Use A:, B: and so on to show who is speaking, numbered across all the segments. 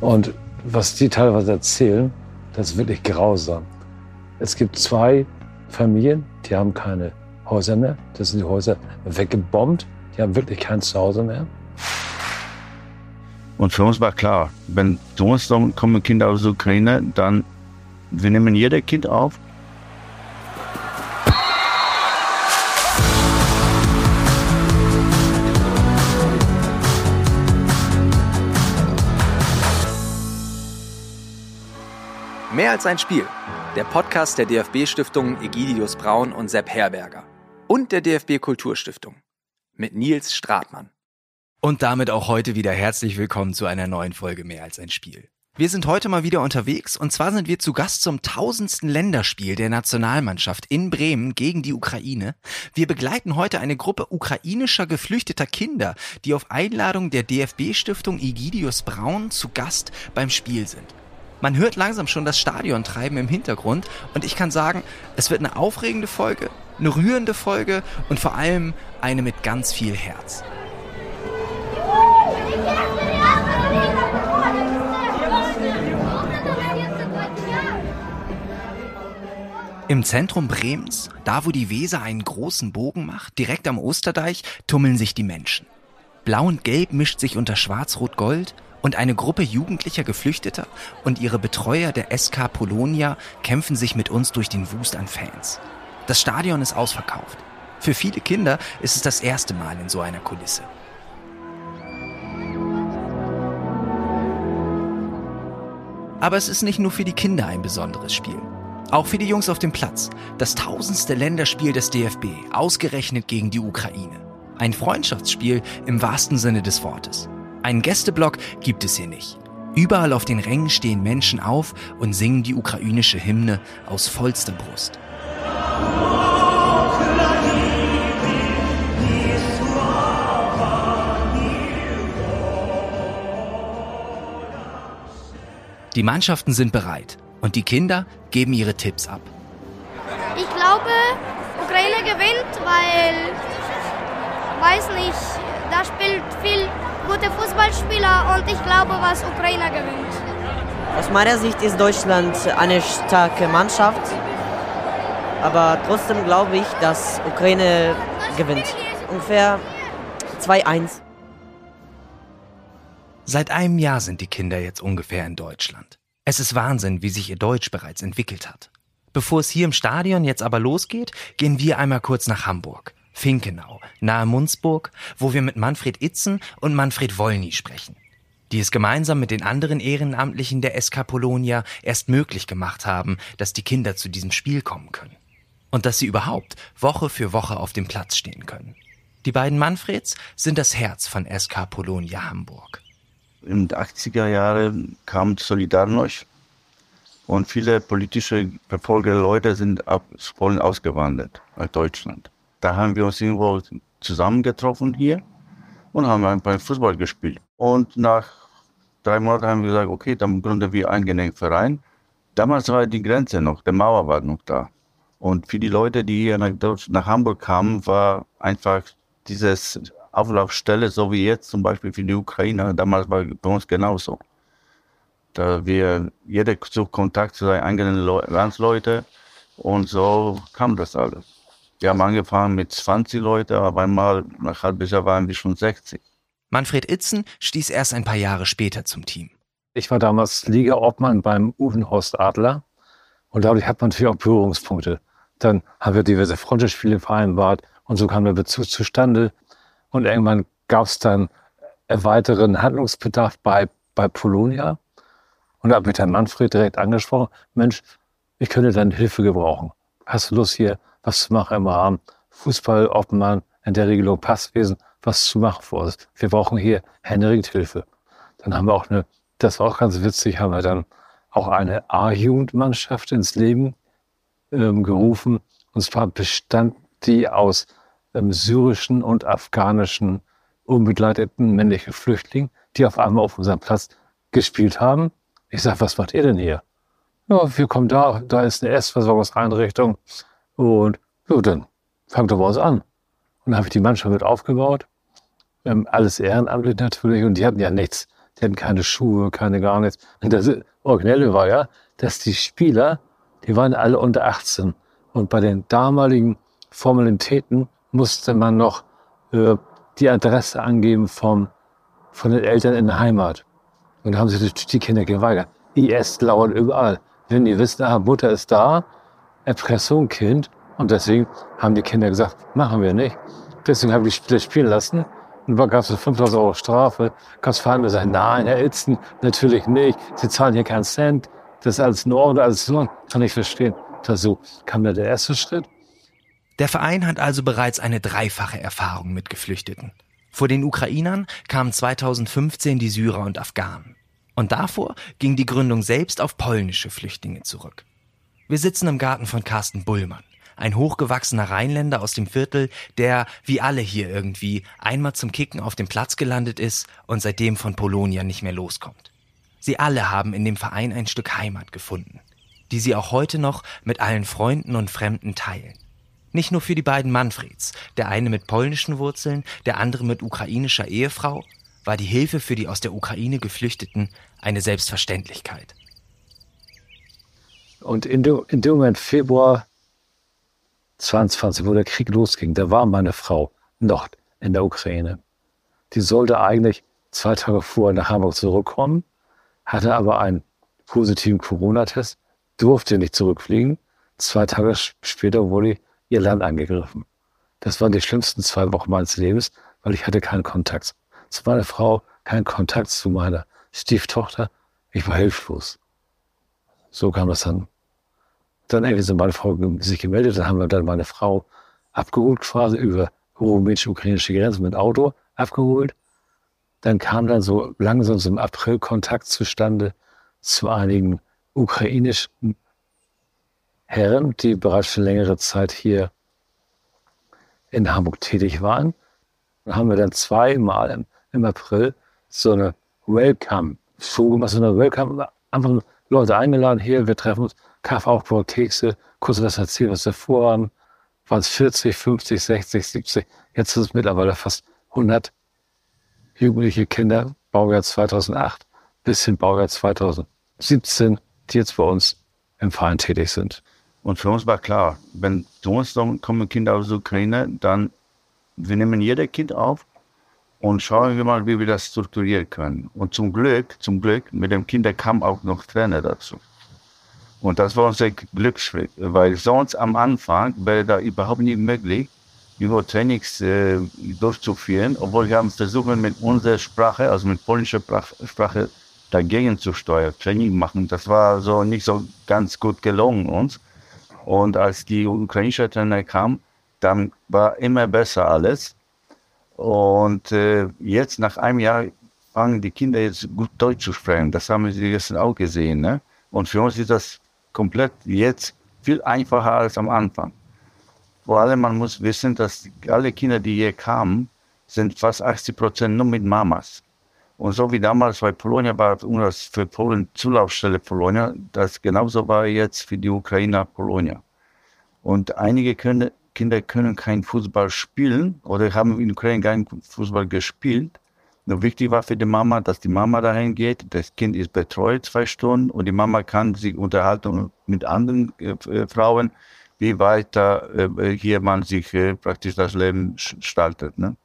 A: Und was die teilweise erzählen, das ist wirklich grausam. Es gibt zwei Familien, die haben keine Häuser mehr. Das sind die Häuser weggebombt. Die haben wirklich kein Zuhause mehr.
B: Und für uns war klar, wenn uns kommen Kinder aus der Ukraine, dann wir nehmen jeder Kind auf.
C: Mehr als ein Spiel. Der Podcast der DFB-Stiftungen Egidius Braun und Sepp Herberger. Und der DFB Kulturstiftung. Mit Nils Stratmann. Und damit auch heute wieder herzlich willkommen zu einer neuen Folge Mehr als ein Spiel. Wir sind heute mal wieder unterwegs und zwar sind wir zu Gast zum tausendsten Länderspiel der Nationalmannschaft in Bremen gegen die Ukraine. Wir begleiten heute eine Gruppe ukrainischer geflüchteter Kinder, die auf Einladung der DFB-Stiftung Egidius Braun zu Gast beim Spiel sind. Man hört langsam schon das Stadion treiben im Hintergrund und ich kann sagen, es wird eine aufregende Folge, eine rührende Folge und vor allem eine mit ganz viel Herz. Im Zentrum Bremens, da wo die Weser einen großen Bogen macht, direkt am Osterdeich, tummeln sich die Menschen. Blau und Gelb mischt sich unter Schwarz-Rot-Gold und eine Gruppe jugendlicher Geflüchteter und ihre Betreuer der SK Polonia kämpfen sich mit uns durch den Wust an Fans. Das Stadion ist ausverkauft. Für viele Kinder ist es das erste Mal in so einer Kulisse. Aber es ist nicht nur für die Kinder ein besonderes Spiel. Auch für die Jungs auf dem Platz. Das tausendste Länderspiel des DFB, ausgerechnet gegen die Ukraine. Ein Freundschaftsspiel im wahrsten Sinne des Wortes. Einen Gästeblock gibt es hier nicht. Überall auf den Rängen stehen Menschen auf und singen die ukrainische Hymne aus vollster Brust. Die Mannschaften sind bereit und die Kinder geben ihre Tipps ab.
D: Ich glaube, Ukraine gewinnt, weil, weiß nicht, da spielt viel gute Fußballspieler und ich glaube, was Ukraine gewinnt.
E: Aus meiner Sicht ist Deutschland eine starke Mannschaft, aber trotzdem glaube ich, dass Ukraine gewinnt. Ungefähr 2-1.
C: Seit einem Jahr sind die Kinder jetzt ungefähr in Deutschland. Es ist Wahnsinn, wie sich ihr Deutsch bereits entwickelt hat. Bevor es hier im Stadion jetzt aber losgeht, gehen wir einmal kurz nach Hamburg, Finkenau, nahe Munzburg, wo wir mit Manfred Itzen und Manfred Wollny sprechen, die es gemeinsam mit den anderen Ehrenamtlichen der SK Polonia erst möglich gemacht haben, dass die Kinder zu diesem Spiel kommen können. Und dass sie überhaupt Woche für Woche auf dem Platz stehen können. Die beiden Manfreds sind das Herz von SK Polonia Hamburg
B: in den 80er Jahren kam Solidarność und viele politische verfolgte Leute sind ab Polen ausgewandert nach Deutschland. Da haben wir uns irgendwo zusammengetroffen hier und haben einfach Fußball gespielt. Und nach drei Monaten haben wir gesagt, okay, dann gründen wir einen Verein. Damals war die Grenze noch, der Mauer war noch da. Und für die Leute, die hier nach, nach Hamburg kamen, war einfach dieses Auflaufstelle, so wie jetzt zum Beispiel für die Ukraine. Damals war bei uns genauso. Da wir, jeder sucht Kontakt zu seinen eigenen Landsleuten und so kam das alles. Wir haben angefangen mit 20 Leuten, aber einmal nach halbes Jahr waren wir schon 60.
C: Manfred Itzen stieß erst ein paar Jahre später zum Team.
A: Ich war damals Liga-Obmann beim Uvenhorst Adler und dadurch hat man natürlich auch Berührungspunkte. Dann haben wir diverse Freundschaftsspiele vereinbart und so kam der Bezug zustande. Und irgendwann gab es dann weiteren Handlungsbedarf bei, bei Polonia. Und da habe ich Herrn Manfred direkt angesprochen, Mensch, ich könnte deine Hilfe gebrauchen. Hast du Lust hier was zu machen im Rahmen Fußball, Obmann, in der Regelung Passwesen, was zu machen für uns. Wir brauchen hier händeringend Hilfe. Dann haben wir auch eine, das war auch ganz witzig, haben wir dann auch eine A-Jugendmannschaft ins Leben ähm, gerufen. Und zwar bestand die aus ähm, syrischen und afghanischen unbegleiteten männlichen Flüchtlingen, die auf einmal auf unserem Platz gespielt haben. Ich sage, was macht ihr denn hier? Ja, wir kommen da, da ist eine Essversorgungseinrichtung und ja, dann fangt doch uns an. Und dann habe ich die Mannschaft mit aufgebaut. Ähm, alles ehrenamtlich natürlich und die hatten ja nichts. die hatten keine Schuhe, keine gar nichts. Und das Originelle war ja, dass die Spieler, die waren alle unter 18. Und bei den damaligen Formalitäten musste man noch äh, die Adresse angeben vom, von den Eltern in der Heimat. Und da haben sich die Kinder geweigert. IS lauert überall. Wenn die wissen, ah, Mutter ist da, Erpressung, Kind. Und deswegen haben die Kinder gesagt, machen wir nicht. Deswegen haben die Spieler spielen lassen. Und dann gab es 5000 Euro Strafe. Kannst fahren und sagen, nein, Herr Itzen, natürlich nicht. Sie zahlen hier keinen Cent. Das ist alles in Ordnung, alles in Ordnung. Kann ich verstehen. So kam da der erste Schritt.
C: Der Verein hat also bereits eine dreifache Erfahrung mit Geflüchteten. Vor den Ukrainern kamen 2015 die Syrer und Afghanen. Und davor ging die Gründung selbst auf polnische Flüchtlinge zurück. Wir sitzen im Garten von Carsten Bullmann, ein hochgewachsener Rheinländer aus dem Viertel, der, wie alle hier irgendwie, einmal zum Kicken auf dem Platz gelandet ist und seitdem von Polonia nicht mehr loskommt. Sie alle haben in dem Verein ein Stück Heimat gefunden, die sie auch heute noch mit allen Freunden und Fremden teilen. Nicht nur für die beiden Manfreds, der eine mit polnischen Wurzeln, der andere mit ukrainischer Ehefrau, war die Hilfe für die aus der Ukraine Geflüchteten eine Selbstverständlichkeit.
A: Und in, dem, in dem Moment, Februar 22, wo der Krieg losging, da war meine Frau noch in der Ukraine. Die sollte eigentlich zwei Tage vorher nach Hamburg zurückkommen, hatte aber einen positiven Corona-Test, durfte nicht zurückfliegen. Zwei Tage später wurde ihr Land angegriffen. Das waren die schlimmsten zwei Wochen meines Lebens, weil ich hatte keinen Kontakt zu meiner Frau, keinen Kontakt zu meiner Stieftochter. Ich war hilflos. So kam das dann. Dann irgendwie so meine Frau sich gemeldet, dann haben wir dann meine Frau abgeholt, quasi über rumänisch-ukrainische Grenze mit Auto abgeholt. Dann kam dann so langsam so im April Kontakt zustande zu einigen ukrainischen Herren, die bereits schon längere Zeit hier in Hamburg tätig waren. Dann haben wir dann zweimal im, im April so eine Welcome-Show gemacht, so eine Welcome, einfach Leute eingeladen, hier, wir treffen uns, Kaffee aufgebaut, Kekse, kurz was erzählen, was wir vorhaben. Waren es 40, 50, 60, 70, jetzt sind es mittlerweile fast 100 jugendliche Kinder, Baujahr 2008 bis hin Baujahr 2017, die jetzt bei uns im Verein tätig sind.
B: Und für uns war klar, wenn zu uns kommen Kinder aus der Ukraine, dann wir nehmen jeder Kind auf und schauen wir mal, wie wir das strukturieren können. Und zum Glück, zum Glück, mit dem Kinder kam auch noch Trainer dazu. Und das war unser Glücksschritt, weil sonst am Anfang wäre da überhaupt nicht möglich, über Trainings äh, durchzuführen, obwohl wir haben versucht, mit unserer Sprache, also mit polnischer Sprache, dagegen zu steuern, Training machen. Das war so nicht so ganz gut gelungen uns. Und als die ukrainische Trainer kam, dann war immer besser alles. Und äh, jetzt nach einem Jahr fangen die Kinder jetzt gut Deutsch zu sprechen. Das haben sie gestern auch gesehen. Ne? Und für uns ist das komplett jetzt viel einfacher als am Anfang. Vor allem, man muss wissen, dass alle Kinder, die hier kamen, sind fast 80 Prozent nur mit Mamas. Und so wie damals bei Polonia war für Polen Zulaufstelle Polonia, das genauso war jetzt für die Ukrainer Polonia. Und einige Kinder können kein Fußball spielen oder haben in Ukraine kein Fußball gespielt. Nur wichtig war für die Mama, dass die Mama dahin geht, das Kind ist betreut zwei Stunden und die Mama kann sich unterhalten mit anderen äh, Frauen, wie weiter äh, hier man sich äh, praktisch das Leben gestaltet. Ne?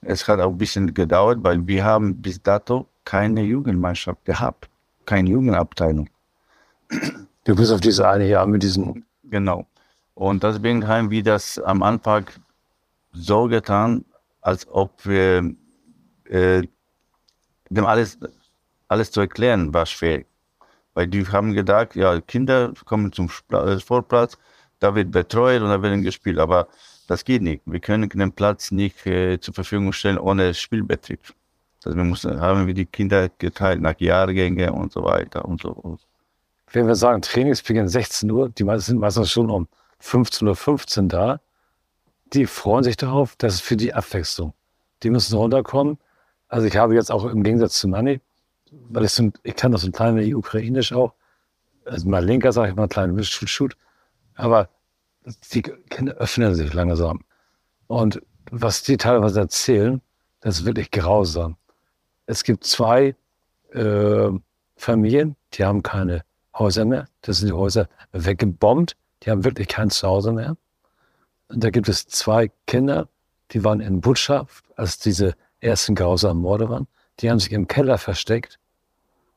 B: Es hat auch ein bisschen gedauert, weil wir haben bis dato keine Jugendmannschaft gehabt, keine Jugendabteilung.
A: Du bist auf diese eine Jahr mit diesen.
B: Genau. Und deswegen haben wir das am Anfang so getan, als ob wir äh, dem alles, alles zu erklären war schwer. Weil die haben gedacht, ja, Kinder kommen zum Sportplatz, da wird betreut und da wird gespielt. Aber das geht nicht. Wir können den Platz nicht äh, zur Verfügung stellen ohne Spielbetrieb. Also wir mussten, haben wir die Kinder geteilt nach Jahrgänge und so weiter und so.
A: Wenn wir sagen, Trainingsbeginn 16 Uhr, die sind meistens schon um 15.15 Uhr da. Die freuen sich darauf, das ist für die Abwechslung. Die müssen runterkommen. Also ich habe jetzt auch im Gegensatz zu Manni, weil ich, so, ich kann das so ein kleines Ukrainisch auch, also mal linker sage ich mal, klein Shoot, aber die Kinder öffnen sich langsam. Und was die teilweise erzählen, das ist wirklich grausam. Es gibt zwei äh, Familien, die haben keine Häuser mehr. Das sind die Häuser weggebombt. Die haben wirklich kein Zuhause mehr. Und da gibt es zwei Kinder, die waren in Butscha, als diese ersten grausamen Morde waren. Die haben sich im Keller versteckt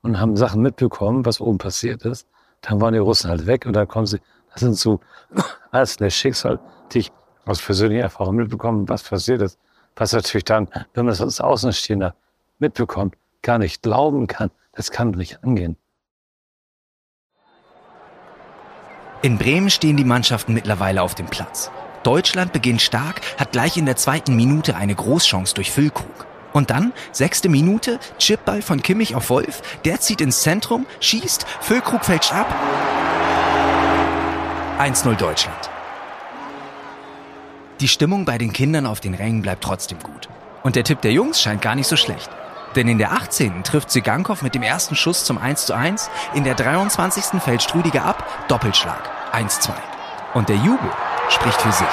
A: und haben Sachen mitbekommen, was oben passiert ist. Dann waren die Russen halt weg und da kommen sie, das sind so alles das Schicksal, die ich aus persönlicher Erfahrung mitbekommen, was passiert ist. Was natürlich dann, wenn man das als Außenstehender mitbekommt, gar nicht glauben kann. Das kann nicht angehen.
C: In Bremen stehen die Mannschaften mittlerweile auf dem Platz. Deutschland beginnt stark, hat gleich in der zweiten Minute eine Großchance durch Füllkrug. Und dann, sechste Minute, Chipball von Kimmich auf Wolf, der zieht ins Zentrum, schießt, Füllkrug fälscht ab. 1-0 Deutschland. Die Stimmung bei den Kindern auf den Rängen bleibt trotzdem gut. Und der Tipp der Jungs scheint gar nicht so schlecht. Denn in der 18. trifft Sigankov mit dem ersten Schuss zum 1 zu 1, in der 23. fällt Strüdiger ab, Doppelschlag, 1-2. Und der Jubel spricht für sich.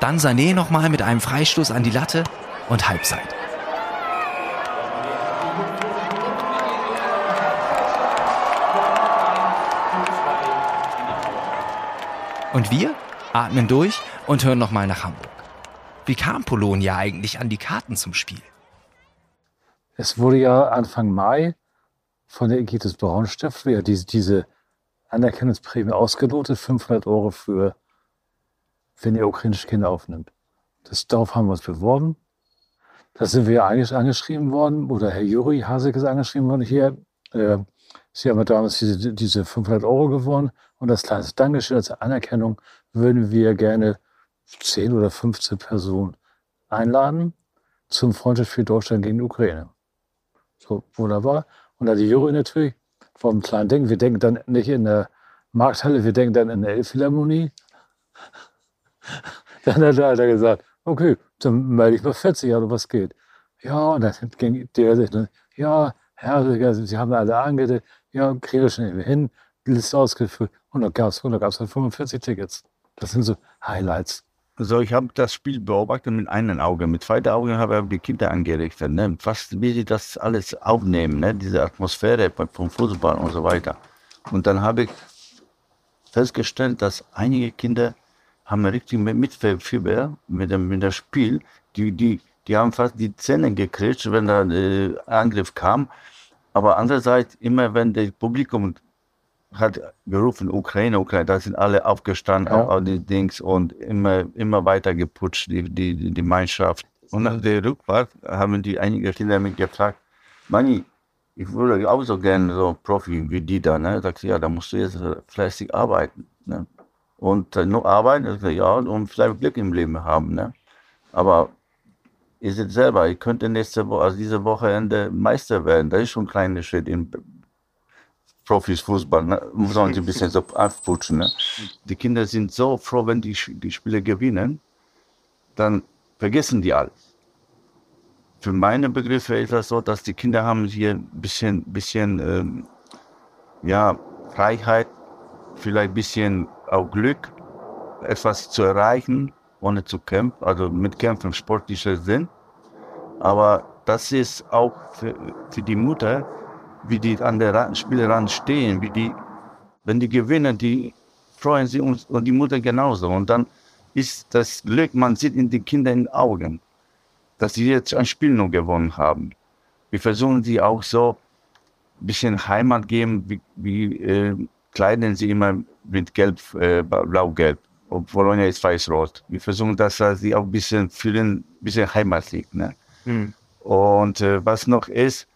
C: Dann Sané nochmal mit einem Freistoß an die Latte und Halbzeit. Und wir atmen durch und hören nochmal nach Hamburg. Wie kam Polonia eigentlich an die Karten zum Spiel?
A: Es wurde ja Anfang Mai von der Igitis Braunstift diese, diese Anerkennungsprämie ausgelotet, 500 Euro für wenn ihr ukrainische Kinder aufnimmt. Das, darauf haben wir uns beworben. Da sind wir eigentlich angeschrieben worden, oder Herr Juri Hasek ist angeschrieben worden, hier, äh, Sie haben damals diese, diese 500 Euro gewonnen und als kleines Dankeschön, als Anerkennung würden wir gerne 10 oder 15 Personen einladen zum Freundschaftsspiel Deutschland gegen die Ukraine. So, wunderbar. Und da die Jury natürlich vom kleinen Ding, wir denken dann nicht in der Markthalle, wir denken dann in der Elbphilharmonie. Dann hat er gesagt, okay, dann melde ich mal 40 Jahre, was geht. Ja, und dann ging der sich, ja, Herr, Sie haben alle angedeckt, ja, kriege ich schnell hin, die Liste ausgefüllt. Und dann gab es halt 45 Tickets. Das sind so Highlights.
B: Also ich habe das Spiel beobachtet mit einem Auge. Mit zweiten Auge habe ich die Kinder angerichtet. Ne? Fast wie sie das alles aufnehmen, ne? diese Atmosphäre vom Fußball und so weiter. Und dann habe ich festgestellt, dass einige Kinder haben richtig Mitfieber mit dem, mit dem Spiel. Die, die, die haben fast die Zähne gekriegt, wenn der äh, Angriff kam. Aber andererseits, immer wenn das Publikum hat gerufen, Ukraine, Ukraine, da sind alle aufgestanden, ja. auch die Dings und immer, immer weiter geputscht, die, die, die Mannschaft. Und nach der Rückfahrt haben die einige Kinder mich gefragt, Mani, ich würde auch so gerne so Profi wie die da. Ne? Sagt ja, da musst du jetzt fleißig arbeiten. Ne? und äh, nur arbeiten, ja, und vielleicht Glück im Leben haben. Ne? Aber ihr seht selber, ihr könnt nächste Woche, also diese Wochenende Meister werden. Das ist schon ein kleiner Schritt in Profis Fußball. Ne? Muss man sich ein bisschen so aufputschen. Ne? Die Kinder sind so froh, wenn die, die Spiele gewinnen, dann vergessen die alles. Für meine Begriffe ist das so, dass die Kinder haben hier ein bisschen, bisschen ähm, ja, Freiheit, vielleicht ein bisschen auch Glück, etwas zu erreichen, ohne zu kämpfen, also mit Kämpfen sportlicher Sinn. Aber das ist auch für, für die Mutter, wie die an der Spielrand stehen, wie die, wenn die gewinnen, die freuen sich und, und die Mutter genauso. Und dann ist das Glück, man sieht in die Kinder in den Augen, dass sie jetzt ein Spiel nur gewonnen haben. Wir versuchen sie auch so ein bisschen Heimat geben, wie, wie äh, kleiden sie immer mit Gelb, äh, Blau-Gelb. Und Bologna ist weiß-rot. Wir versuchen, dass sie auch ein bisschen fühlen, ein bisschen heimatlich. Ne? Mhm. Und äh, was noch ist,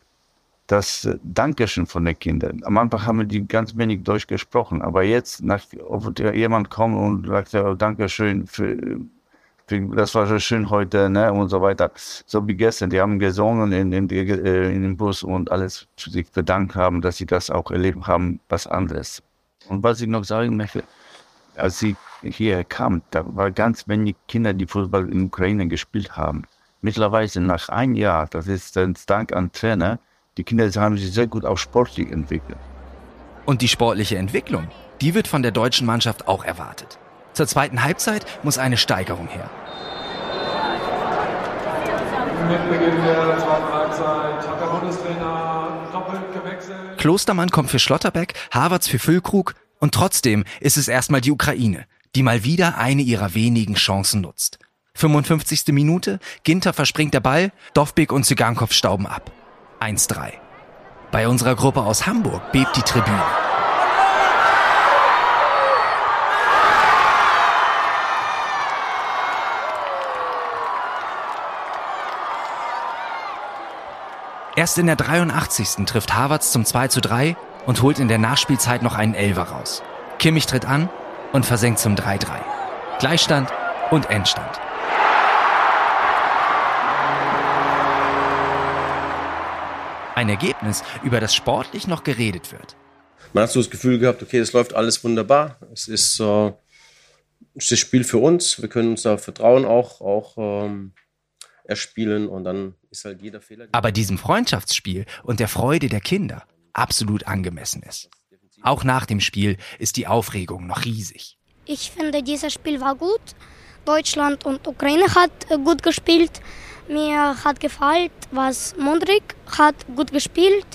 B: das äh, Dankeschön von den Kindern. Am Anfang haben die ganz wenig Deutsch gesprochen, aber jetzt, nach, ob jemand kommt und sagt, oh, Dankeschön für, für, das war so schön heute, ne, und so weiter. So wie gestern, die haben gesungen in, in, äh, in dem Bus und alles sich bedankt haben, dass sie das auch erlebt haben, was anderes. Und was ich noch sagen möchte, als sie hierher kam, da war ganz wenig Kinder, die Fußball in Ukraine gespielt haben. Mittlerweile nach einem Jahr, das ist Dank an Trainer, die Kinder haben sich sehr gut auch sportlich entwickelt.
C: Und die sportliche Entwicklung, die wird von der deutschen Mannschaft auch erwartet. Zur zweiten Halbzeit muss eine Steigerung her. Mit Beginn der zweiten Halbzeit hat der Bundestrainer doppelt gewechselt. Klostermann kommt für Schlotterbeck, Havertz für Füllkrug und trotzdem ist es erstmal die Ukraine, die mal wieder eine ihrer wenigen Chancen nutzt. 55. Minute, Ginter verspringt der Ball, Dovbik und Zygankov stauben ab. 1-3. Bei unserer Gruppe aus Hamburg bebt die Tribüne. Erst in der 83. trifft Havertz zum 2 zu 3 und holt in der Nachspielzeit noch einen Elfer raus. Kimmich tritt an und versenkt zum 3-3. Gleichstand und Endstand. Ein Ergebnis, über das sportlich noch geredet wird.
F: Man hat so das Gefühl gehabt, okay, es läuft alles wunderbar. Es ist äh, das Spiel für uns. Wir können uns da Vertrauen auch, auch ähm, erspielen und dann ist halt jeder Fehler.
C: Aber diesem Freundschaftsspiel und der Freude der Kinder absolut angemessen ist. Auch nach dem Spiel ist die Aufregung noch riesig.
D: Ich finde, dieses Spiel war gut. Deutschland und Ukraine hat äh, gut gespielt. Mir hat gefallen, was Mondrik hat gut gespielt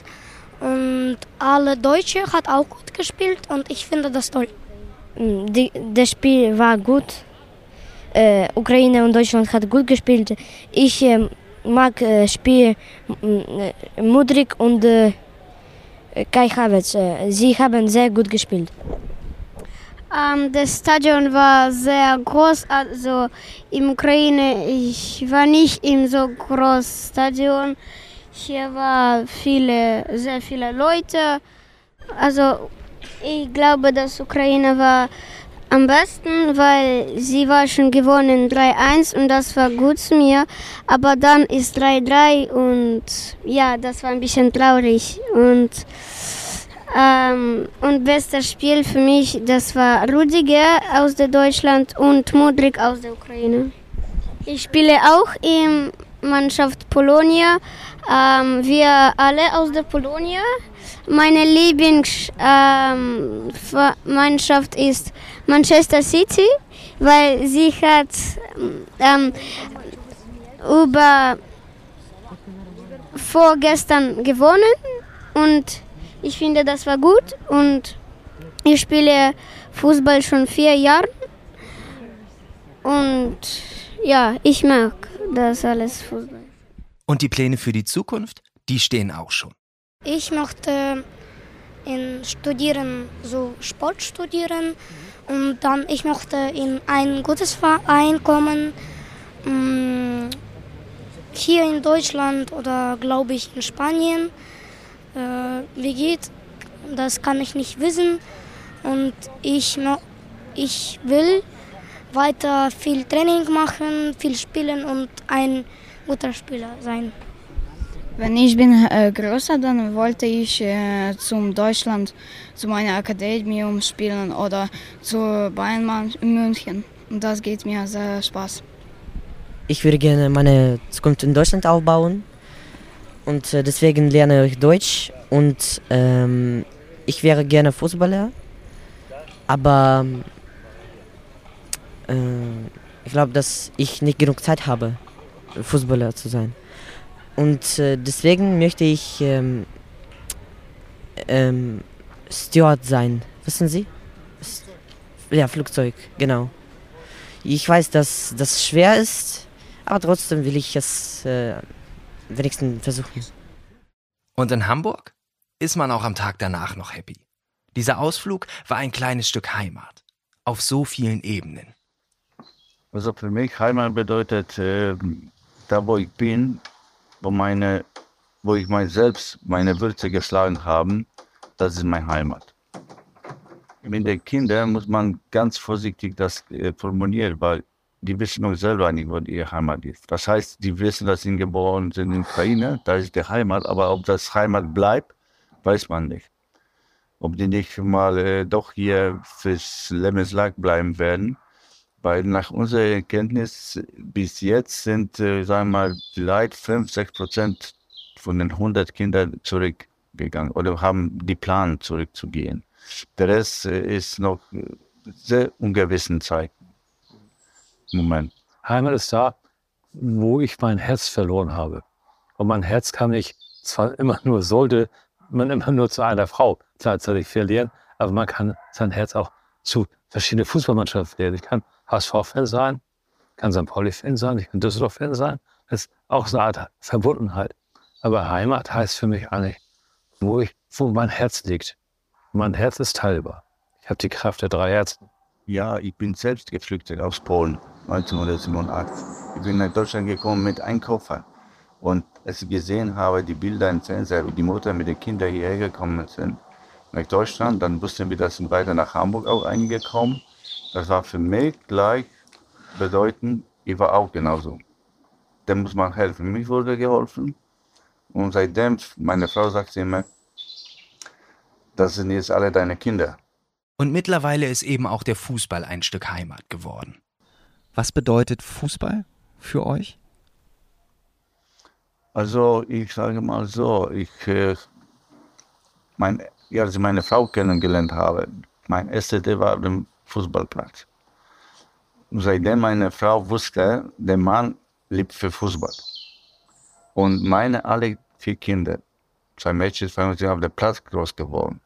D: und alle Deutsche hat auch gut gespielt und ich finde das toll.
G: Die, das Spiel war gut. Äh, Ukraine und Deutschland hat gut gespielt. Ich äh, mag äh, Spiel äh, Mudrik und äh, Kai Havertz. Äh, sie haben sehr gut gespielt.
H: Ähm, das Stadion war sehr groß, also in Ukraine, ich war nicht in so großes Stadion. Hier waren viele, sehr viele Leute. Also ich glaube, dass Ukraine war am besten, weil sie war schon gewonnen 3-1 und das war gut zu mir. Aber dann ist 3-3 und ja, das war ein bisschen traurig. Und, ähm, und bestes Spiel für mich, das war Rudiger aus der Deutschland und Modric aus der Ukraine. Ich spiele auch in Mannschaft Polonia. Ähm, wir alle aus der Polonia. Meine Lieblingsmannschaft ähm, ist Manchester City, weil sie hat ähm, über vorgestern gewonnen und ich finde, das war gut und ich spiele Fußball schon vier Jahre und ja, ich mag das alles Fußball.
C: Und die Pläne für die Zukunft, die stehen auch schon.
D: Ich möchte in studieren, so Sport studieren und dann ich möchte in ein gutes Verein kommen. Mm, hier in Deutschland oder glaube ich in Spanien. Äh, wie geht, das kann ich nicht wissen. Und ich, ich will weiter viel Training machen, viel spielen und ein guter Spieler sein.
I: Wenn ich bin äh, größer, dann wollte ich äh, zum Deutschland, zu meiner Akademie spielen oder zu Bayern München. Und das geht mir sehr Spaß.
E: Ich würde gerne meine Zukunft in Deutschland aufbauen und äh, deswegen lerne ich Deutsch und ähm, ich wäre gerne Fußballer, aber äh, ich glaube, dass ich nicht genug Zeit habe, Fußballer zu sein. Und äh, deswegen möchte ich ähm, ähm, Steward sein. Wissen Sie? Ja, Flugzeug, genau. Ich weiß, dass das schwer ist, aber trotzdem will ich es äh, wenigstens versuchen.
C: Und in Hamburg ist man auch am Tag danach noch happy. Dieser Ausflug war ein kleines Stück Heimat. Auf so vielen Ebenen.
B: Also für mich Heimat bedeutet, äh, da wo ich bin, wo, meine, wo ich mein selbst meine Würze geschlagen habe, das ist meine Heimat. Mit den Kindern muss man ganz vorsichtig das äh, formulieren, weil die wissen noch selber nicht, wo ihre Heimat ist. Das heißt, die wissen, dass sie geboren sind in Ukraine, da ist die Heimat, aber ob das Heimat bleibt, weiß man nicht. Ob die nicht mal äh, doch hier fürs Lebenslag bleiben werden. Weil nach unserer Kenntnis bis jetzt sind, äh, sagen wir mal, vielleicht 5, 6 Prozent von den 100 Kindern zurückgegangen oder haben die Plan zurückzugehen. Der Rest äh, ist noch äh, sehr ungewissen Zeiten. Moment.
A: Heimat ist da, wo ich mein Herz verloren habe. Und mein Herz kann ich zwar immer nur, sollte man immer nur zu einer Frau gleichzeitig verlieren, aber man kann sein Herz auch zu verschiedenen Fußballmannschaften verlieren. Ich kann HSV-Fan sein, kann St. Pauli-Fan sein, ich kann Düsseldorf-Fan sein. Das ist auch so eine Art Verbundenheit. Aber Heimat heißt für mich eigentlich, wo, ich, wo mein Herz liegt. Mein Herz ist teilbar. Ich habe die Kraft der drei Herzen.
B: Ja, ich bin selbst geflüchtet aus Polen 1987. Ich bin nach Deutschland gekommen mit einem Koffer. Und als ich gesehen habe, die Bilder im Fernseher, wie die Mutter mit den Kindern hierher gekommen sind, nach Deutschland, dann wussten wir, dass sind weiter nach Hamburg auch eingekommen. Das war für mich gleich bedeutend, ich war auch genauso. Dem muss man helfen. Mir wurde geholfen. Und seitdem, meine Frau sagt immer, das sind jetzt alle deine Kinder.
C: Und mittlerweile ist eben auch der Fußball ein Stück Heimat geworden.
J: Was bedeutet Fußball für euch?
B: Also ich sage mal so, ich, äh, mein, ja, als ich meine Frau kennengelernt habe, mein erster Tag war auf dem Fußballplatz. Und seitdem meine Frau wusste, der Mann liebt für Fußball. Und meine alle vier Kinder, zwei Mädchen, zwei Mädchen, sind auf dem Platz groß geworden.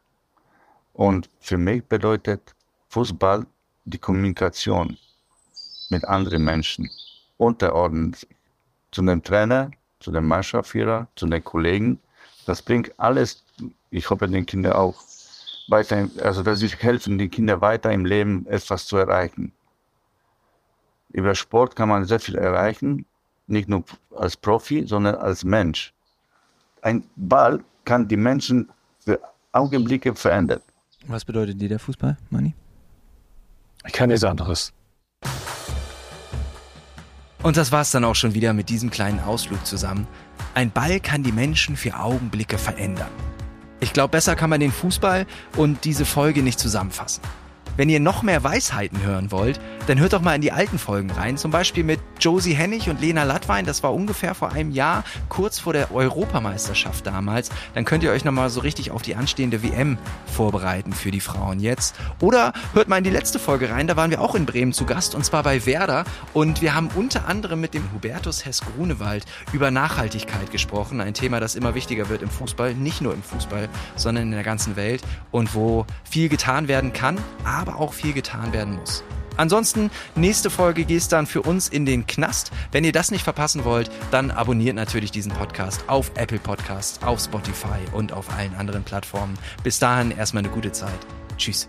B: Und für mich bedeutet Fußball die Kommunikation mit anderen Menschen, unterordnen zu dem Trainer, zu dem Mannschaftsführer, zu den Kollegen. Das bringt alles, ich hoffe, den Kindern auch weiter, also dass sie helfen, die Kinder weiter im Leben etwas zu erreichen. Über Sport kann man sehr viel erreichen, nicht nur als Profi, sondern als Mensch. Ein Ball kann die Menschen für Augenblicke verändern.
J: Was bedeutet dir der Fußball, Manni?
A: Ich kann nichts anderes.
C: Und das war's dann auch schon wieder mit diesem kleinen Ausflug zusammen. Ein Ball kann die Menschen für Augenblicke verändern. Ich glaube, besser kann man den Fußball und diese Folge nicht zusammenfassen. Wenn ihr noch mehr Weisheiten hören wollt, dann hört doch mal in die alten Folgen rein. Zum Beispiel mit Josie Hennig und Lena Lattwein. Das war ungefähr vor einem Jahr, kurz vor der Europameisterschaft damals. Dann könnt ihr euch nochmal so richtig auf die anstehende WM vorbereiten für die Frauen jetzt. Oder hört mal in die letzte Folge rein. Da waren wir auch in Bremen zu Gast und zwar bei Werder. Und wir haben unter anderem mit dem Hubertus Hess-Grunewald über Nachhaltigkeit gesprochen. Ein Thema, das immer wichtiger wird im Fußball. Nicht nur im Fußball, sondern in der ganzen Welt. Und wo viel getan werden kann, aber aber auch viel getan werden muss. Ansonsten, nächste Folge geht es dann für uns in den Knast. Wenn ihr das nicht verpassen wollt, dann abonniert natürlich diesen Podcast auf Apple Podcasts, auf Spotify und auf allen anderen Plattformen. Bis dahin erstmal eine gute Zeit. Tschüss.